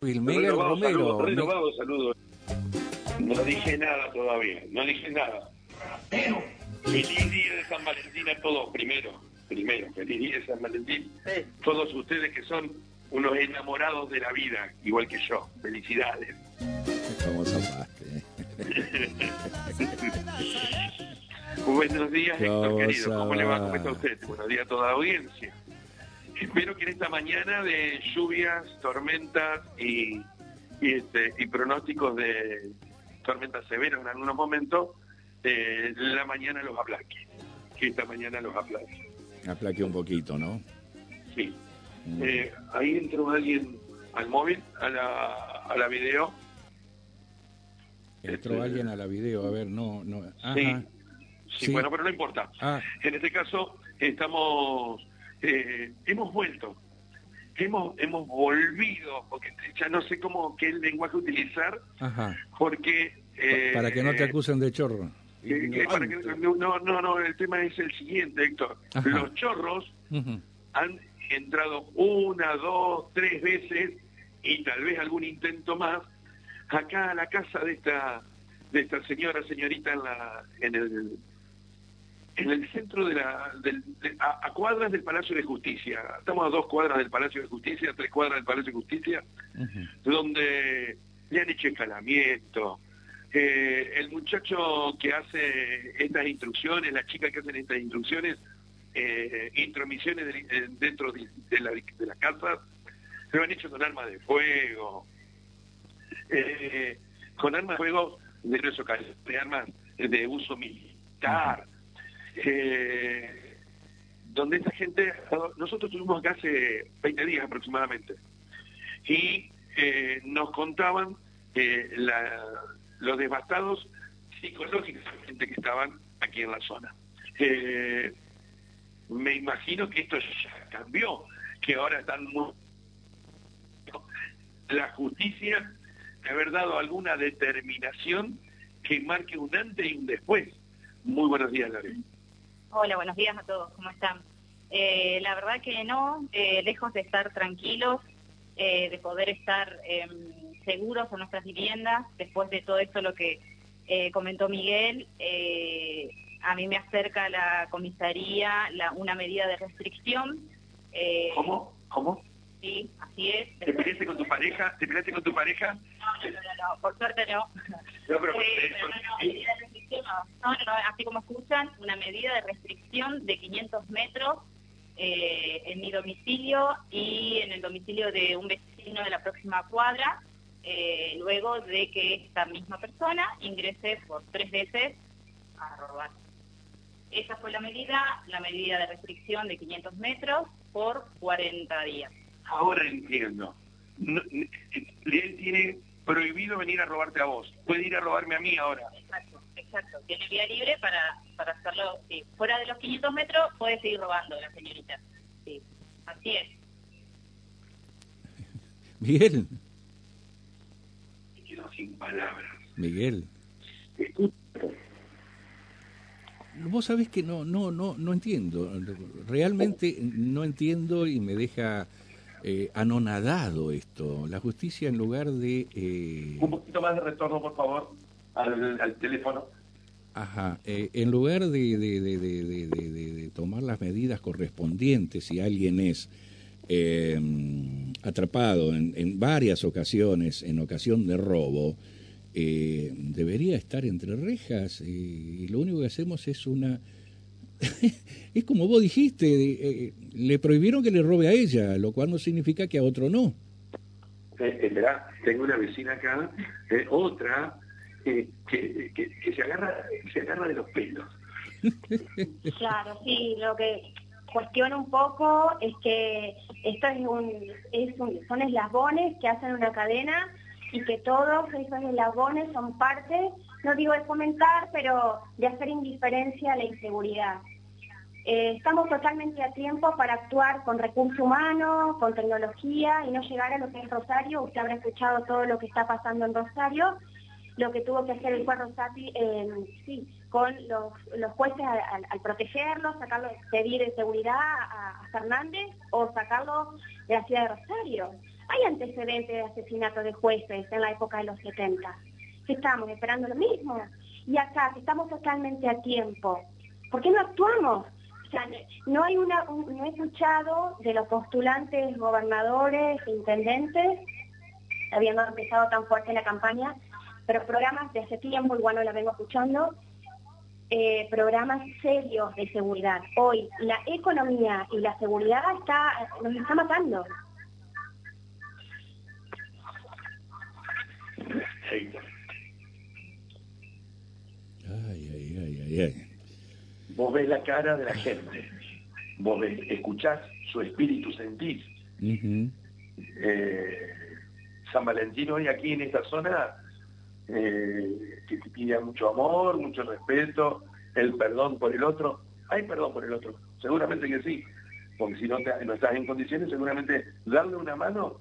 Romero. Renovado saludo. No dije nada todavía, no dije nada. Pero, feliz día de San Valentín a todos, primero. Primero, feliz día de San Valentín. Todos ustedes que son unos enamorados de la vida, igual que yo. Felicidades. ¿Cómo zapaste? Buenos días, Héctor querido. ¿Cómo le va? ¿Cómo está usted? Buenos días a toda la audiencia. Espero que en esta mañana de lluvias, tormentas y, y, este, y pronósticos de tormentas severas en algunos momentos, eh, la mañana los aplaque. Que esta mañana los aplaque. Aplaque un poquito, ¿no? Sí. Mm. Eh, ahí entró alguien al móvil, a la, a la video. Entró este- alguien a la video, a ver, no, no. Ajá. Sí. Sí, Sí. bueno, pero no importa. Ah, En este caso, estamos, eh, hemos vuelto, hemos, hemos volvido, porque ya no sé cómo qué lenguaje utilizar, ajá. porque... eh, Para que no te acusen de chorro. para que- no, no, no, el tema es el siguiente, Héctor. Ajá. Los chorros han entrado una, dos, tres veces y tal vez algún intento más acá a la casa de esta de esta señora, señorita en la en el en el centro de la del- de- a, a cuadras del Palacio de Justicia. Estamos a dos cuadras del Palacio de Justicia, tres cuadras del Palacio de Justicia, donde le han hecho escalamiento. Eh, el muchacho que hace estas instrucciones, la chica que hacen estas instrucciones, eh, intromisiones de- eh, dentro de, la, de las casas, lo han hecho con armas de fuego, eh, con armas de fuego de grueso de armas de uso militar, donde esta gente, nosotros estuvimos acá hace 20 días aproximadamente, y eh, nos contaban eh, la- los devastados psicológicamente que estaban aquí en la zona. Eh, me imagino que esto ya cambió, que ahora están muy... La justicia de haber dado alguna determinación que marque un antes y un después. Muy buenos días, Lore. Hola, buenos días a todos, ¿cómo están? Eh, la verdad que no, eh, lejos de estar tranquilos, eh, de poder estar em, seguros en nuestras viviendas, después de todo esto lo que eh, comentó Miguel, a mí me acerca a la comisaría la- una medida de restricción. ¿Cómo? ¿Cómo? Sí, así es. ¿Te peleaste con tu pareja? ¿Te peleaste con tu pareja? No, no, no, no, por suerte no. No, pero, pero no, no, medida de restricción no. No, así como escuchan, una medida de restricción de 500 metros eh, en mi domicilio y en el domicilio de un vecino de la próxima cuadra, eh, luego de que esta misma persona ingrese por tres veces a robar. Esa fue la medida, la medida de restricción de 500 metros por 40 días. Ahora entiendo. No, él tiene prohibido venir a robarte a vos. Puede ir a robarme a mí ahora. Exacto, exacto. Tiene vía libre para, para hacerlo. sí. Fuera de los 500 metros puede seguir robando la señorita. Sí, así es. Miguel, Me quedo sin palabras. Miguel. Escucha, Vos sabés que no, no, no, no entiendo. Realmente no entiendo y me deja eh, anonadado esto. La justicia en lugar de... eh, Un poquito más de retorno, por favor, al, al teléfono. Ajá, eh, en lugar de, de- de- de- tomar las medidas correspondientes si alguien es eh, atrapado en, en varias ocasiones, en ocasión de robo, eh, debería estar entre rejas eh, y lo único que hacemos es una... es como vos dijiste, eh, le prohibieron que le robe a ella, lo cual no significa que a otro no. Eh, eh, verá, tengo una vecina acá, eh, otra, que, se agarra se agarra de los pelos. Claro, sí, lo que cuestiono un poco es que esto es un, es un- son eslabones que hacen una cadena y que todos esos eslabones son parte, no digo de fomentar, pero de hacer indiferencia a la inseguridad. Eh, estamos totalmente a tiempo para actuar con recursos humanos, con tecnología y no llegar a lo que es Rosario. Usted habrá escuchado todo lo que está pasando en Rosario, lo que tuvo que hacer el juez Rosati, eh, sí, con los, jueces al, al- protegerlo, sacarlo, pedir de seguridad a, a Fernández o sacarlo de la ciudad de Rosario. Hay antecedentes de asesinato de jueces en la época de los 70. Estamos esperando lo mismo. Y acá, que estamos totalmente a tiempo. ¿Por qué no actuamos? O sea, no hay una, no he escuchado de los postulantes, gobernadores, intendentes, habiendo empezado tan fuerte la campaña, pero programas de hace tiempo, igual no la vengo escuchando, eh, programas serios de seguridad. Hoy la economía y la seguridad está, nos está matando. Ay, ay, ay, ay, ay. Vos ves la cara de la gente, vos ves, escuchás su espíritu, sentís. Eh, San Valentín hoy aquí en esta zona eh, que te pide mucho amor, mucho respeto, el perdón por el otro. Hay perdón por el otro, seguramente que sí, porque si no, no estás en condiciones, seguramente darle una mano,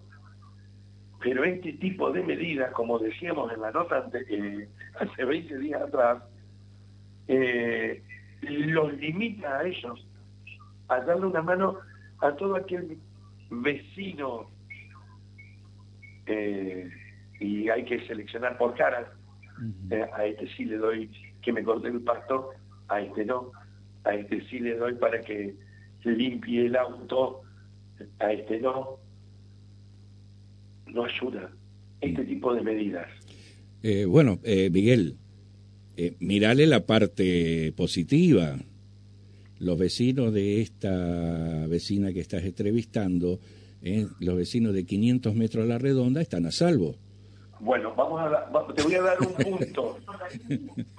pero este tipo de medidas, como decíamos en la nota eh, hace 20 días atrás, eh, los limita a ellos a darle una mano a todo aquel vecino y hay que seleccionar por caras. Eh, a este sí le doy que me corte el pasto, a este no. A este sí le doy para que limpie el auto, a este no. No ayuda este tipo de medidas. Eh, bueno, eh, Miguel, eh, mirale la parte positiva. Los vecinos de esta vecina que estás entrevistando, los vecinos de 500 metros a la redonda, están a salvo. Bueno, vamos a te voy a dar un punto,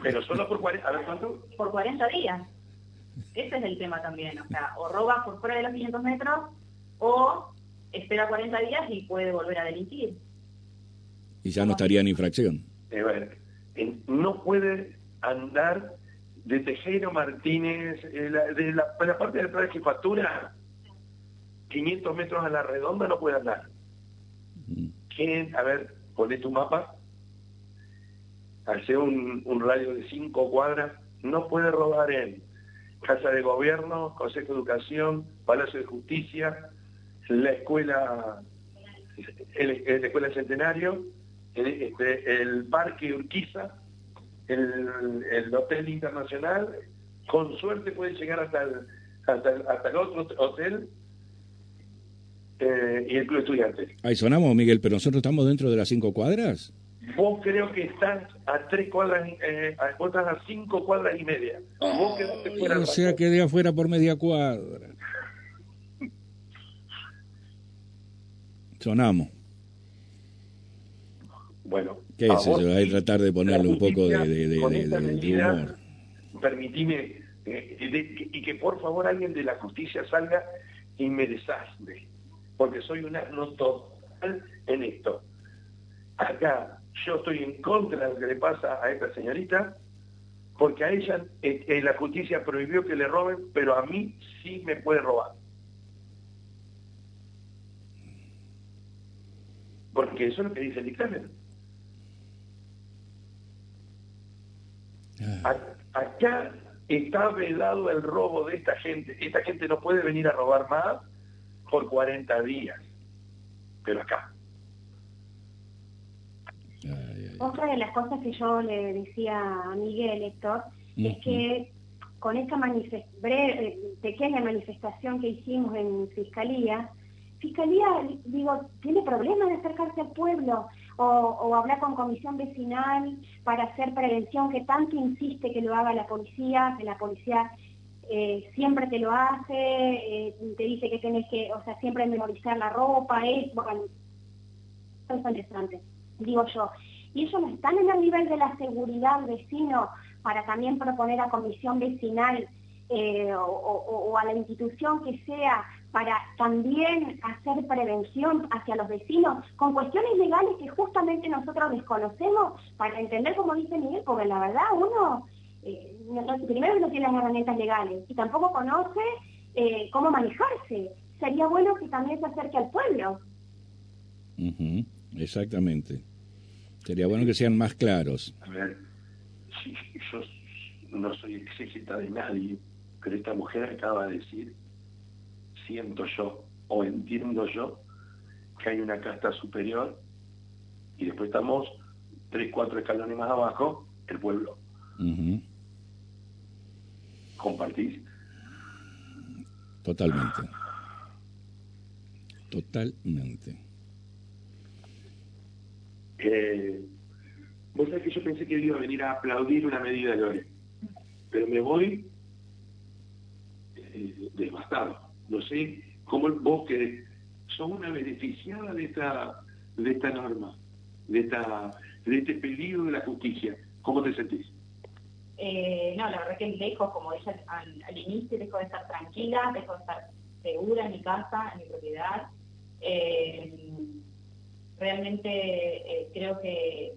pero solo por 40, a ver cuánto. Por 40 días. Ese es el tema también, o sea, o roba por fuera de los 500 metros o espera 40 días y puede volver a delinquir. Y ya no estaría en infracción. Eh, no puede andar de Tejero Martínez, eh, de, la, parte de atrás de jefatura, 500 metros a la redonda no puede andar. Mm. ¿Quién? A ver, Poné tu mapa, hace un, radio de cinco cuadras, no puede robar en Casa de Gobierno, Consejo de Educación, Palacio de Justicia, la escuela, el, escuela Centenario, el, este, Parque Urquiza, el, Hotel Internacional, con suerte puede llegar hasta el, hasta el otro hotel eh, y el Club Estudiante. Ahí sonamos, Miguel, pero nosotros estamos dentro de las cinco cuadras. Vos creo que estás a tres cuadras, eh, vos estás a cinco cuadras y media. Vos O sea, quedé afuera por media cuadra. Sonamos. Bueno. ¿Qué es eso? Hay que tratar de ponerle un poco de, de, de, humor. Permitime, eh, y que por favor alguien de la justicia salga y me desastre porque soy un asno total en esto. Acá yo estoy en contra de lo que le pasa a esta señorita, porque a ella eh, eh, la justicia prohibió que le roben, pero a mí sí me puede robar. Porque eso es lo que dice el dictamen. Ah. Acá está vedado el robo de esta gente. Esta gente no puede venir a robar más por 40 días, pero acá. Otra de las cosas que yo le decía a Miguel, Héctor, es que con esta eh, pequeña manifestación que hicimos en Fiscalía, Fiscalía, digo, tiene problemas de acercarse al pueblo o, o, hablar con comisión vecinal para hacer prevención que tanto insiste que lo haga la policía, que la policía eh, siempre te lo hace, eh, te dice que tienes que, o sea, siempre memorizar la ropa, es, bueno, es interesante, digo yo. Y ellos no están en el nivel de la seguridad vecino para también proponer a comisión vecinal eh, o, a la institución que sea para también hacer prevención hacia los vecinos con cuestiones legales que justamente nosotros desconocemos para entender, como dice Miguel, porque la verdad uno eh, primero no tiene las herramientas legales y tampoco conoce eh, cómo manejarse. Sería bueno que también se acerque al pueblo. Exactamente. Sería bueno que sean más claros. A ver, yo no soy exégeta de nadie, pero esta mujer acaba de decir, siento yo o entiendo yo, que que hay una casta superior y después estamos tres, cuatro escalones más abajo, el pueblo. ¿Compartís? Totalmente. Totalmente. Eh, vos sabés que yo pensé que iba a venir a aplaudir una medida de Lore, pero me voy eh, devastado. No sé cómo vos que sos una beneficiada de esta, de esta norma, de, esta, de este peligro de la justicia. ¿Cómo te sentís? Eh, no, la verdad que lejos, como dije al, inicio, dejo de estar tranquila, dejo de estar segura en mi casa, en mi propiedad. Eh, realmente eh, creo que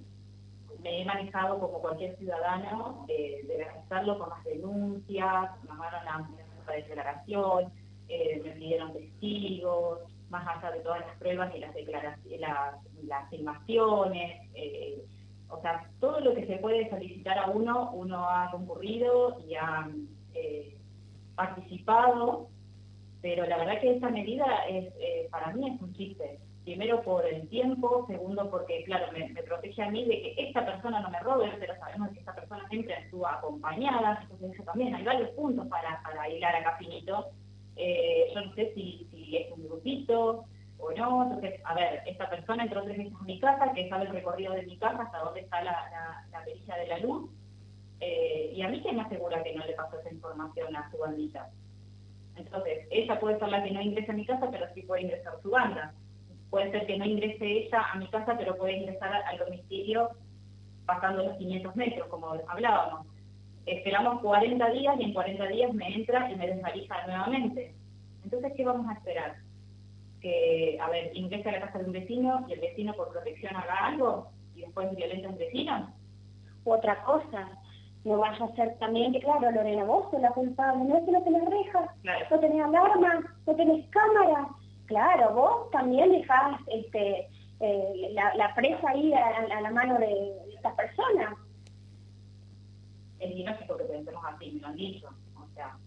me he manejado como cualquier ciudadano, de realizarlo con las denuncias, me mandaron la declaración, me pidieron testigos, más allá de todas las pruebas y las declaraciones, las, las o sea, todo lo que se puede solicitar a uno, uno ha concurrido y ha eh, participado, pero la verdad que esta medida es, eh, para mí es un chiste. Primero por el tiempo, segundo porque, claro, me, protege a mí de que esta persona no me robe, pero sabemos que esta persona siempre estuvo acompañada, entonces eso también, hay varios puntos para, para hilar acá finito. Eh, yo no sé si es un grupito, o no. Entonces, a ver, esta persona entró tres veces a mi casa, que sabe el recorrido de mi casa, hasta dónde está la, la, perilla de la luz. Eh, y a mí que me asegura que no le pasó esa información a su bandita. Entonces, ella puede ser la que no ingrese a mi casa, pero sí puede ingresar su banda. Puede ser que no ingrese ella a mi casa, pero puede ingresar al domicilio pasando los 500 metros, como hablábamos. Esperamos 40 días y en 40 días me entra y me desvalija nuevamente. Entonces, ¿qué vamos a esperar? Que, a ver, ingrese a la casa de un vecino y el vecino por protección haga algo y después violenta a un vecino. Otra cosa, no vaya a ser también que, claro, Lorena, vos sos la culpable, no es que no tenés rejas, no tenés alarma, no tenés cámara. Claro, vos también dejás este, eh, la, presa ahí a, la mano de estas personas. Es ilógico que pensemos así, me lo han dicho. O sea,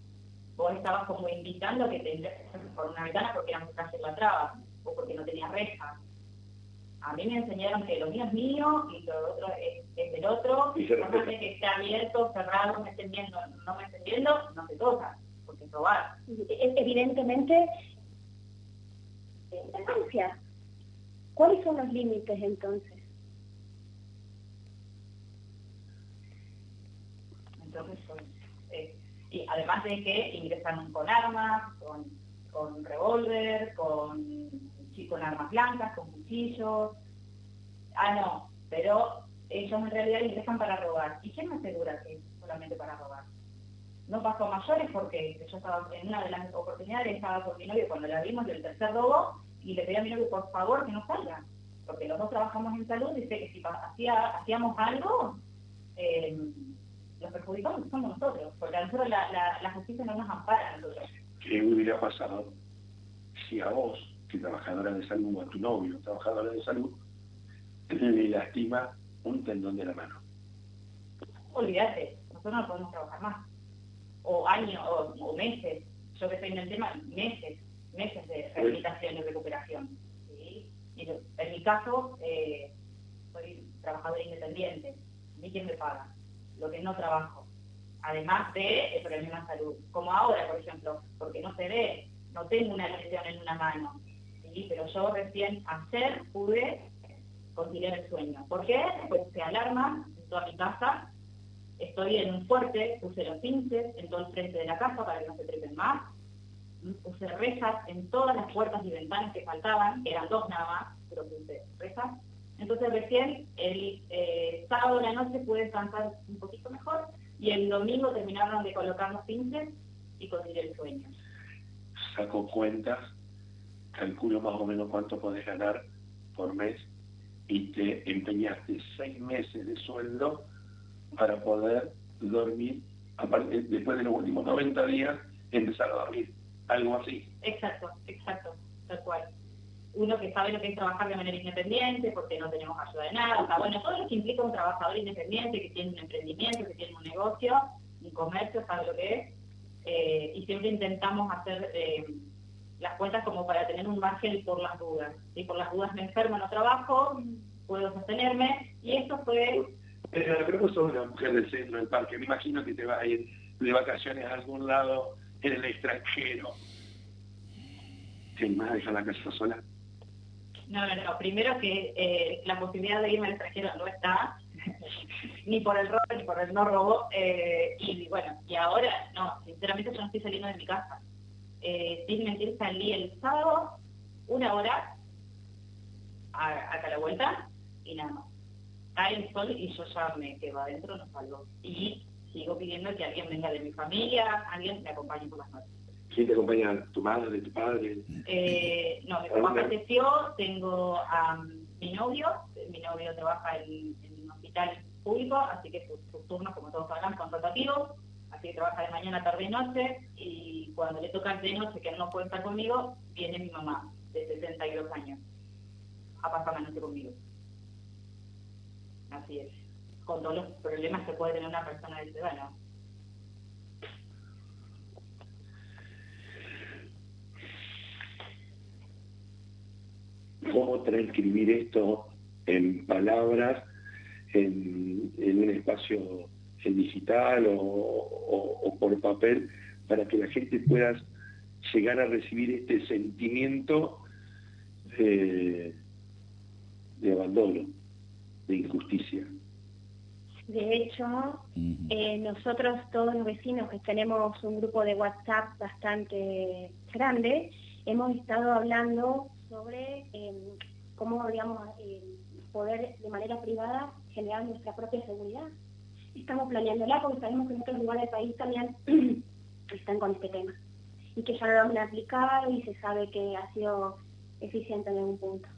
vos estabas como invitando a que te por una ventana porque era muy fácil la traba o porque no tenía reja. A mí me enseñaron que lo mío es mío y lo otro es, del otro. Y no sé que esté abierto, cerrado, me estén viendo, no me estén viendo, no se toca, porque es robar. Evidentemente, ¿Cuáles son los límites entonces? Entonces, y además de que ingresan con armas, con, con revólver, con, con armas blancas, con cuchillos. Ah, no, pero ellos en realidad ingresan para robar. ¿Y quién me asegura que es solamente para robar? No pasó mayores porque yo estaba en una de las oportunidades, estaba con mi novio cuando la vimos del tercer robo y le pedí a mi novio por favor que no salga. Porque los dos trabajamos en salud sé que si hacía, hacíamos algo, eh, los perjudicamos somos nosotros, porque a nosotros la, la, justicia no nos ampara a nosotros. ¿Qué hubiera pasado si a vos, que trabajadora de salud, o a tu novio, trabajadora de salud, le lastima un tendón de la mano? Olvídate, nosotros no podemos trabajar más. O años, o, meses. Yo que estoy en el tema, meses, meses de rehabilitación y recuperación. ¿sí? Y en mi caso, eh, soy trabajadora independiente. ¿A quién me paga? Lo que no trabajo, además de el problema de salud. Como ahora, por ejemplo, porque no se ve, no tengo una lesión en una mano, ¿sí? pero yo recién ayer pude conciliar el sueño. ¿Por qué? Pues se alarma en toda mi casa, estoy en un fuerte, puse los pinches en todo el frente de la casa para que no se trepen más, puse rejas en todas las puertas y ventanas que faltaban, eran dos nada más, pero puse rejas entonces recién el eh, sábado de la noche pude descansar un poquito mejor y el domingo terminaron de colocar los pinches y conseguir el sueño. Saco cuentas, calculo más o menos cuánto podés ganar por mes y te empeñaste seis meses de sueldo para poder dormir, aparte, después de los últimos 90 días, empezar a dormir. Algo así. Exacto, exacto, tal cual uno que sabe lo que es trabajar de manera independiente, porque no tenemos ayuda de nada, bueno, todo lo que implica un trabajador independiente, que tiene un emprendimiento, que tiene un negocio, un comercio, sabe lo que es, eh, y siempre intentamos hacer eh, las cuentas como para tener un margen por las dudas. Si por las dudas me enfermo, no trabajo, puedo sostenerme, y esto fue... Pero creo que sos una mujer del centro del parque, me imagino que te vas a ir de vacaciones a algún lado en el extranjero. ¿Te vas a dejar la casa sola? No, no, no. Primero que eh, la posibilidad de irme al extranjero no está, ni por el robo ni por el no robo. Eh, y bueno, y ahora, no, sinceramente yo no estoy saliendo de mi casa. Eh, sin mentir, salí el sábado, una hora, a, a la vuelta, y nada más. Cae el sol y yo ya me quedo adentro, no salgo. Y sigo pidiendo que alguien venga de mi familia, alguien me acompañe por las noches. ¿Quién te acompaña? ¿Tu madre, tu padre? Eh, no, mi papá falleció, tengo a mi novio, mi novio trabaja en, un hospital público, así que sus, turnos, como todos sabrán, son rotativos, así que trabaja de mañana, tarde y noche, y cuando le toca de noche que él no puede estar conmigo, viene mi mamá, de 62 años, a pasar la noche conmigo. Así es, con todos los problemas que puede tener una persona de ciudadano. Cómo transcribir esto en palabras, en, un espacio digital o, por papel, para que la gente pueda llegar a recibir este sentimiento de, abandono, de injusticia. De hecho, eh, nosotros todos los vecinos que tenemos un grupo de WhatsApp bastante grande, hemos estado hablando sobre em, cómo, digamos, poder de manera privada generar nuestra propia seguridad. Estamos planeándola porque sabemos que en otros lugares del país también están con este tema y que ya lo han aplicado y se sabe que ha sido eficiente en algún punto.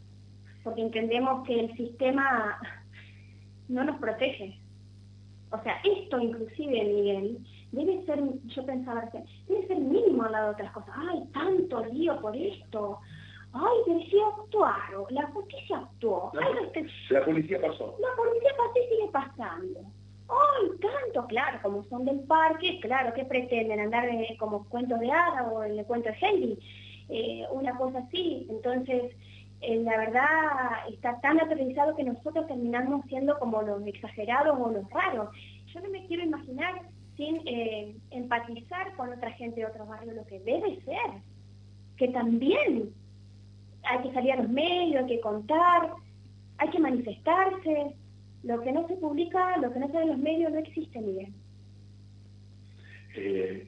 Porque entendemos que el sistema no nos protege. O sea, esto inclusive, Miguel, debe ser, yo pensaba, debe ser mínimo al lado de otras cosas. ¡Ay, tanto lío por esto! Ay, pero actuaron, la justicia actuó. La, policía pasó. La policía pasó y sigue pasando. Ay, tanto, claro, como son del parque, claro, que pretenden andar como cuentos de hada o el cuento de Henry, eh, una cosa así. Entonces, eh, la verdad está tan aterrizado que nosotros terminamos siendo como los exagerados o los raros. Yo no me quiero imaginar sin eh, empatizar con otra gente de otros barrios lo que debe ser, que también hay que salir a los medios, hay que contar, hay que manifestarse. Lo que no se publica, lo que no sale en los medios no existe, Miguel. Eh,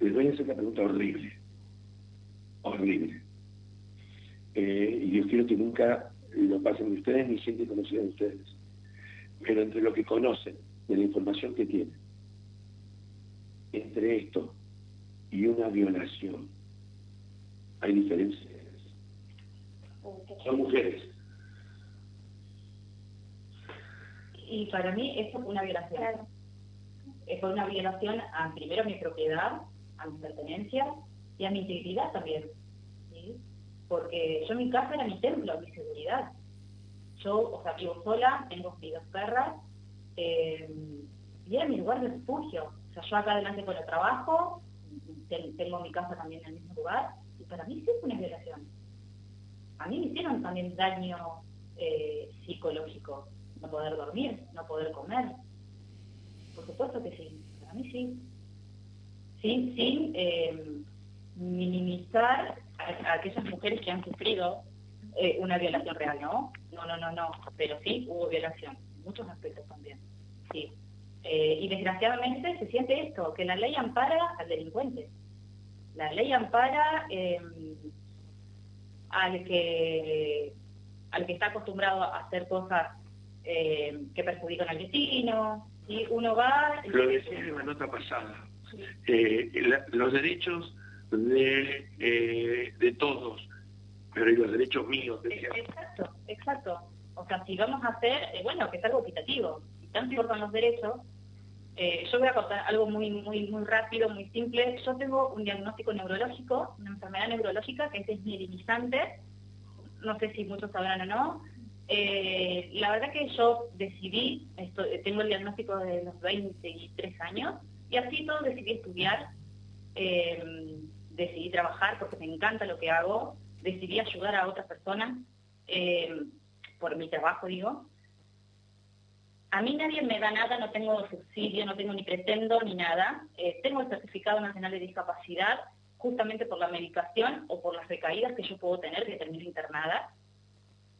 les voy a hacer una pregunta horrible. Horrible. Eh, y yo quiero que nunca lo pasen ustedes ni gente conocida de ustedes. Pero entre lo que conocen, de la información que tienen, entre esto y una violación, hay diferencia son mujeres. Y para mí eso fue una violación. Fue una violación a primero a mi propiedad, a mi pertenencia y a mi integridad también. Porque yo mi casa era mi templo, mi seguridad. Yo, o sea, vivo sola, tengo mis dos perras, eh, y era mi lugar de refugio. O sea, yo acá adelante con el trabajo, tengo mi casa también en el mismo lugar, y para mí sí fue una violación a mí me hicieron también daño eh, psicológico, no poder dormir, no poder comer. Por supuesto que sí, para mí sí. Sin, sin eh, minimizar a, aquellas mujeres que han sufrido eh, una violación real, ¿no? No, no, no, no, pero sí hubo violación, en muchos aspectos también, sí. y desgraciadamente se siente esto, que la ley ampara al delincuente. La ley ampara al que, al que está acostumbrado a hacer cosas eh, que perjudican al vecino. y Uno va... Lo decía en la nota pasada. Eh, los derechos de, eh, de todos, pero y los derechos míos. Exacto, exacto. O sea, si vamos a hacer, bueno, que es algo equitativo, si tanto importan los derechos, eh, yo voy a contar algo muy, muy, muy rápido, muy simple. Yo tengo un diagnóstico neurológico, una enfermedad neurológica que es desmielinizante. No sé si muchos sabrán o no. Eh, la verdad que yo decidí, tengo el diagnóstico de los 23 años, y así todo decidí estudiar eh, decidí trabajar porque me encanta lo que hago, decidí ayudar a otras personas, por mi trabajo digo. A mí nadie me da nada, no tengo subsidio, no tengo ni pretendo ni nada. Eh, tengo el certificado nacional de discapacidad justamente por la medicación o por las recaídas que yo puedo tener que termino internada.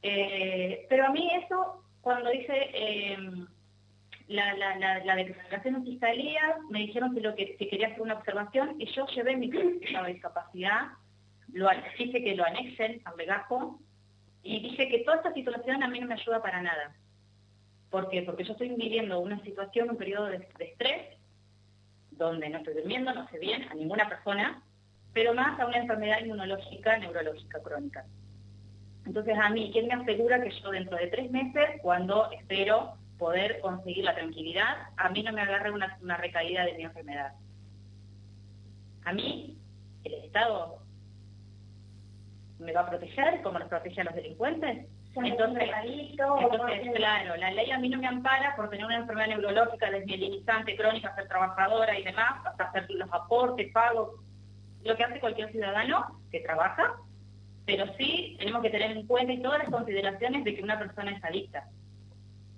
Eh, pero a mí eso, cuando dice la, la, la, declaración en fiscalía, me dijeron que, lo que quería hacer una observación y yo llevé mi certificado de discapacidad, lo, dije que lo anexen al legajo y dije que toda esta situación a mí no me ayuda para nada. ¿Por qué? Porque yo estoy viviendo una situación, un periodo de, estrés, donde no estoy durmiendo, no sé bien a ninguna persona, pero más a una enfermedad inmunológica, neurológica crónica. Entonces a mí, ¿quién me asegura que yo dentro de tres meses, cuando espero poder conseguir la tranquilidad, a mí no me agarre una, una recaída de mi enfermedad. A mí, el Estado me va a proteger como nos protege a los delincuentes. Entonces, entonces, claro, la ley a mí no me ampara por tener una enfermedad neurológica desmielinizante, crónica, ser trabajadora y demás, hasta hacer los aportes, pagos, lo que hace cualquier ciudadano que trabaja, pero sí tenemos que tener en cuenta y todas las consideraciones de que una persona es adicta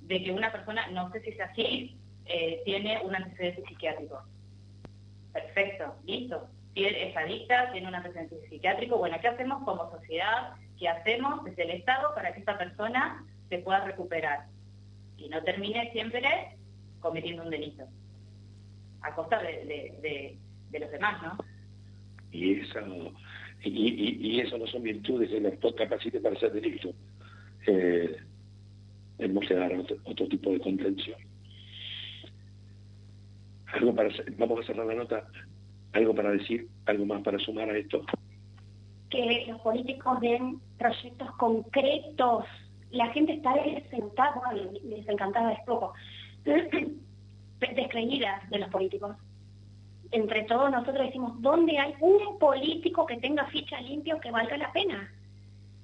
de que una persona, no sé si es así, eh, tiene un antecedente psiquiátrico. Perfecto, listo. Si es adicta, tiene un antecedente psiquiátrico, bueno, ¿qué hacemos como sociedad? ¿Qué hacemos desde el Estado para que esta persona se pueda recuperar? Y no termine siempre cometiendo un delito. A costa de, los demás, ¿no? Y eso, y, eso no son virtudes de la capacite para hacer delito. Eh, tenemos que dar otro, tipo de contención. Algo para, vamos a cerrar la nota, algo para decir, algo más para sumar a esto. Que los políticos den proyectos concretos. La gente está desencantada, desencantada es poco, descreída de los políticos. Entre todos nosotros decimos, ¿dónde hay un político que tenga ficha limpia que valga la pena?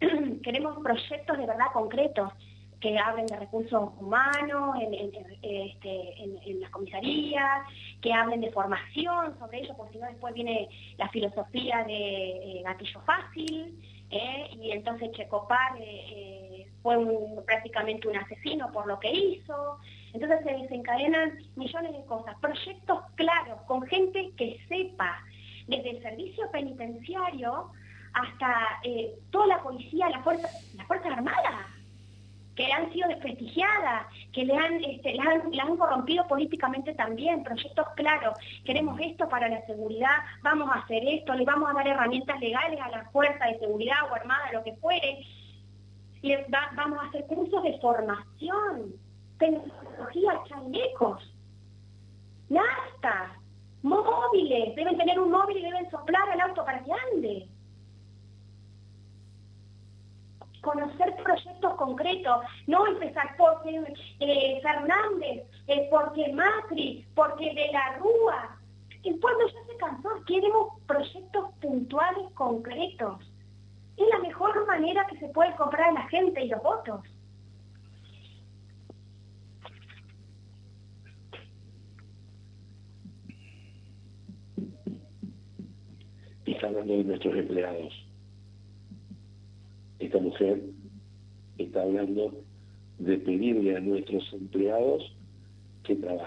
Queremos proyectos de verdad concretos que hablen de recursos humanos en, este, las comisarías, que hablen de formación sobre ello, porque si no después viene la filosofía de eh, gatillo fácil, eh, y entonces Checopar eh, fue prácticamente un asesino por lo que hizo. Entonces se desencadenan millones de cosas, proyectos claros, con gente que sepa, desde el servicio penitenciario hasta toda la policía, la fuerza, las Fuerzas Armadas que han sido desprestigiadas, que le han, este, la han, corrompido políticamente también, proyectos claros, queremos esto para la seguridad, vamos a hacer esto, le vamos a dar herramientas legales a la fuerza de seguridad o armada, lo que fuere, y vamos a hacer cursos de formación, tecnología, chalecos, nastas, móviles, deben tener un móvil y deben soplar al auto para que ande. Conocer proyectos concretos, no empezar porque eh, Fernández, eh, porque Macri, porque de la Rúa. El pueblo ya se cansó, queremos proyectos puntuales, concretos. Es la mejor manera que se puede comprar a la gente y los votos. Está hablando de nuestros empleados esta mujer está hablando de pedirle a nuestros empleados que trabajen.